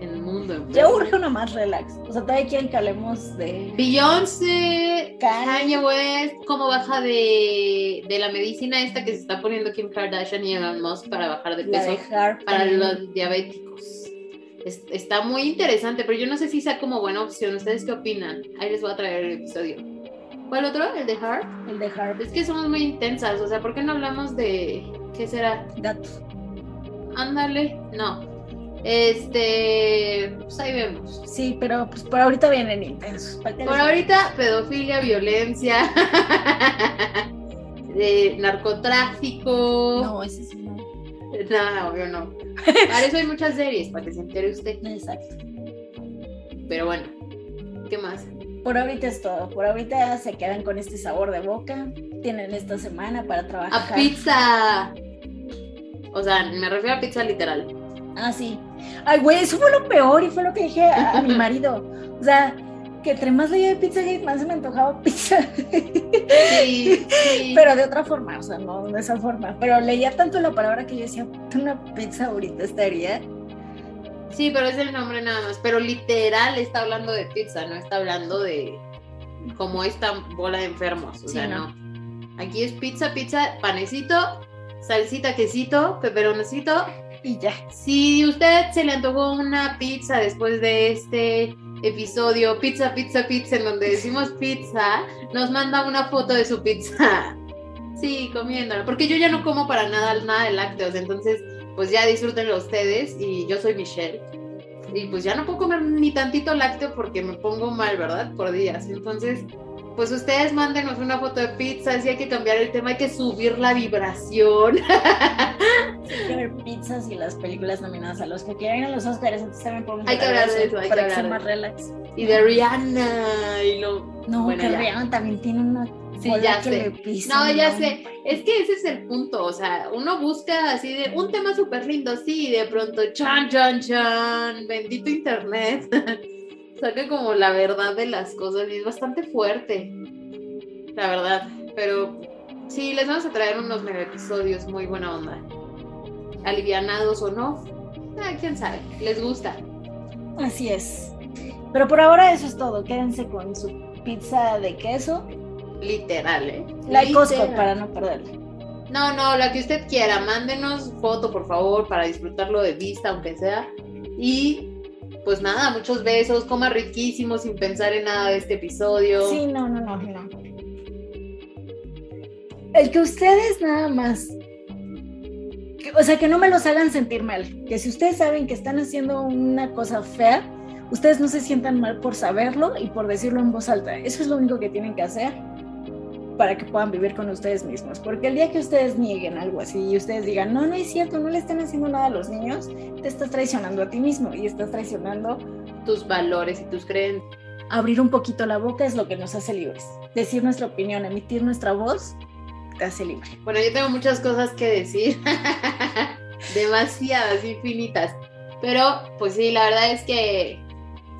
En el mundo enfermo. Ya urge uno más relax. O sea, todavía quieren que hablemos de. Beyoncé, Kanye West, cómo baja de, de, la medicina esta que se está poniendo Kim Kardashian y Elon Musk para bajar de peso. para los diabéticos está muy interesante, pero yo no sé si sea como buena opción. ¿Ustedes qué opinan? Ahí les voy a traer el episodio. ¿Cuál otro? ¿El de Harp? El de Harp. Es que somos muy intensas, o sea, ¿por qué no hablamos de... ¿Qué será? Datos. Ándale, no. Este, pues ahí vemos. Sí, pero pues por ahorita vienen intensos. Por ahorita, pedofilia, violencia, [laughs] de narcotráfico. No, ese sí [laughs] no. Obvio no. Para eso hay muchas series, para que se entere usted. Exacto. Pero bueno, ¿qué más? Por ahorita es todo. Por ahorita se quedan con este sabor de boca. Tienen esta semana para trabajar. ¡A pizza! O sea, me refiero a pizza literal. Ah, sí. Ay, güey, eso fue lo peor y fue lo que dije a, mi [laughs] marido. O sea, que entre más leía de Pizza más se me antojaba pizza. Sí, sí. [laughs] Pero de otra forma, o sea, no de esa forma. Pero leía tanto la palabra que yo decía, una pizza ahorita estaría. Sí, pero es el nombre nada más. Pero literal está hablando de pizza, no está hablando de como esta bola de enfermos. O sea, no. Aquí es pizza, pizza, panecito, salsita, quesito, peperoncito. Y ya. Si usted se le antojó una pizza después de este episodio Pizza, Pizza, Pizza, en donde decimos pizza, nos manda una foto de su pizza. [laughs] Sí, comiéndola. Porque yo ya no como para nada, nada de lácteos. Entonces, pues ya disfrútenlo ustedes. Y yo soy Michelle. Y pues ya no puedo comer ni tantito lácteo porque me pongo mal, ¿verdad? Por días. Entonces, pues ustedes mándenos una foto de pizza, si hay que cambiar el tema, hay que subir la vibración. [laughs] hay que ver pizzas y las películas nominadas a los que quieren a los Oscars, entonces también podemos Hay que hablar de eso, hay que hablar más relax. Y de Rihanna y lo... No, que Rihanna también tiene una Sí, ya sé. no, ya sé. Es que ese es el punto. O sea, uno busca así de un tema súper lindo, sí, y de pronto, chan, chan, chan, bendito internet. [laughs] saca como la verdad de las cosas y es bastante fuerte, la verdad. Pero sí, les vamos a traer unos mega episodios muy buena onda. Alivianados o no, ah, quién sabe, les gusta. Así es. Pero por ahora eso es todo. Quédense con su pizza de queso. Literal, ¿eh? La Costco para no perderla. No, no, la que usted quiera. Mándenos foto, por favor, para disfrutarlo de vista, aunque sea. Y pues nada, muchos besos, coma riquísimo sin pensar en nada de este episodio. Sí, no, no, no, no. El que ustedes nada más, o sea, que no me los hagan sentir mal, que si ustedes saben que están haciendo una cosa fea, ustedes no se sientan mal por saberlo y por decirlo en voz alta. Eso es lo único que tienen que hacer para que puedan vivir con ustedes mismos. Porque el día que ustedes nieguen algo así y ustedes digan, no, no es cierto, no le están haciendo nada a los niños, te estás traicionando a ti mismo y estás traicionando tus valores y tus creencias. abrir un poquito la boca es lo que nos hace libres. Decir nuestra opinión, emitir nuestra voz, te hace libre. Bueno, yo tengo muchas cosas que decir, [laughs] demasiadas, infinitas. Pero, pues sí, la verdad es que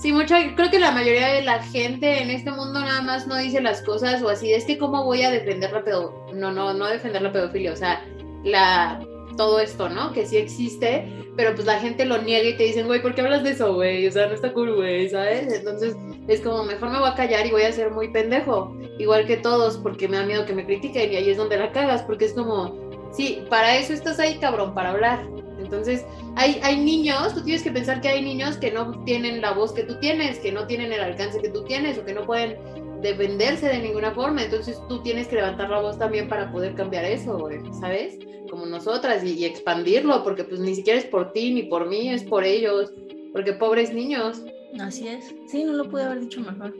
sí, mucha, creo que la mayoría de la gente en este mundo nada más no dice las cosas o así. Es que cómo voy a defender la pedofilia, no, no, no defender la pedofilia, o sea, la todo esto, ¿no? Que sí existe, pero pues la gente lo niega y te dicen, güey, ¿por qué hablas de eso, güey? O sea, no está cool, güey, ¿sabes? Entonces es como, mejor me voy a callar y voy a ser muy pendejo, igual que todos, porque me da miedo que me critiquen y ahí es donde la cagas, porque es como, sí, para eso estás ahí, cabrón, para hablar. Entonces, hay, hay niños, tú tienes que pensar que hay niños que no tienen la voz que tú tienes, que no tienen el alcance que tú tienes o que no pueden defenderse de ninguna forma. Entonces tú tienes que levantar la voz también para poder cambiar eso, güey, ¿sabes? Como nosotras y, expandirlo, porque pues ni siquiera es por ti ni por mí, es por ellos, porque pobres niños. Así es. Sí, no lo pude haber dicho mejor.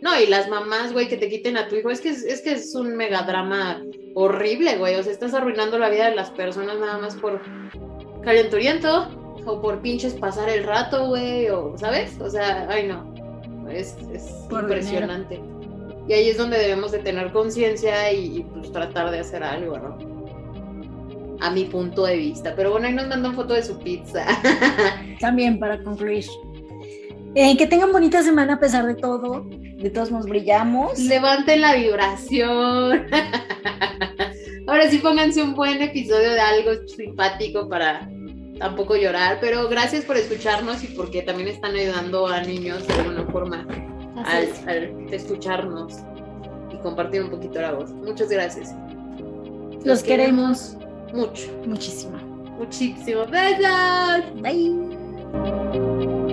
No, y las mamás, güey, que te quiten a tu hijo, es que es, que es un megadrama horrible, güey. O sea, estás arruinando la vida de las personas nada más por calenturiento o por pinches pasar el rato, güey, o, ¿sabes? O sea, ay no es, impresionante. Y ahí es donde debemos de tener conciencia y, pues tratar de hacer algo, ¿no? A mi punto de vista. Pero bueno, ahí nos mandan foto de su pizza. [laughs] También para concluir. Eh, que tengan bonita semana a pesar de todo. De todos nos brillamos. Levanten la vibración. [laughs] Ahora sí pónganse un buen episodio de algo simpático para tampoco llorar, pero gracias por escucharnos y porque también están ayudando a niños de alguna forma al, escucharnos y compartir un poquito la voz. Muchas gracias. Los, queremos, mucho. Muchísimo. Muchísimo. Besos. Bye.